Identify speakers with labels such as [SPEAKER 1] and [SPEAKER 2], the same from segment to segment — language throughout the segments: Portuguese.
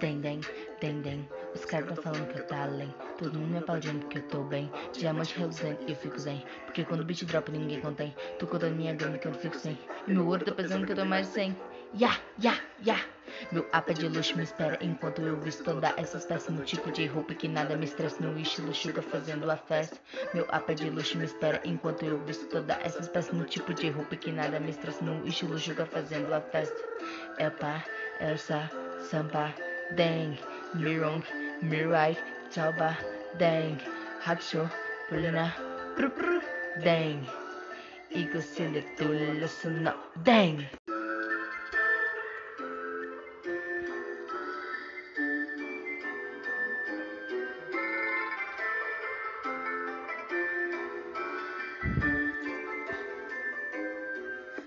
[SPEAKER 1] Dem, dem, dem, dem. Os caras tão falando que eu tá além. Todo mundo me aplaudindo que eu tô bem. Diamante reluzente e eu fico zen. Porque quando o beat drop ninguém contém. Tô contando minha grana que eu fico sem. E meu ouro tá pesando que eu tô mais 100. Ya, ya, ya. Meu apa de luxo me espera enquanto eu visto toda essas peças no tipo de roupa que nada me estressa no estilo Suga fazendo a festa. Meu apa de luxo me espera enquanto eu visto toda essas peças no tipo de roupa que nada me estressa no estilo Suga fazendo a festa. Elpa, Elsa, Sampa, Dang, Mirong, Mirai, Tauba, Dang, Hacho, Puluna, Prupru, Dang. Ikaw sila tulo na Dang!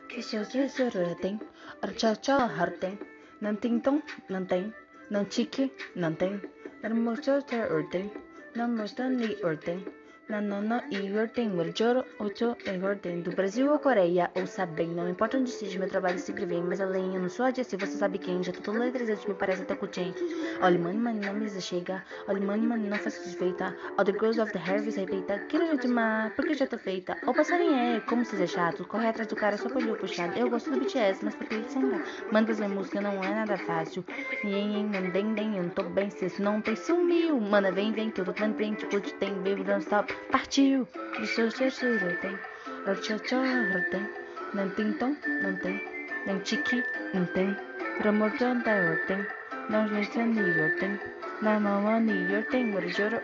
[SPEAKER 1] Kisyo kisyo rating, archacha harting, nanting tong, nanting. No chiqui, no ten. No mostrar orden, no mostrar ni orden. Não, não, não, eu tenho o choro, o choro, eu tenho do Brasil ou Coreia, ou sabem, não importa onde seja, meu trabalho sempre vem, mas além, eu não sou a Jessie, você sabe quem, já tô toda letras, me parece até cutem. Olha, mano, mano, não me chega, olha, mano, mano, não faço desfeita, all the girls of the harvest repeita, quero demais, porque já tô feita, o passarinho é, como se é chato, corre atrás do cara só por olho puxado, eu gosto do BTS, mas porque ele sem manda minha música, não é nada fácil, yen, yen, den, den, eu não tô bem, se não tem sumiu, mana, vem, vem, que eu tô tão bem, tipo, tem, baby, don't stop, Partiu, isso se surtem. Não te tem, não tem tom, não tem. Nem chiqui, não tem. Remoto da ni. Na mamá ni lloro.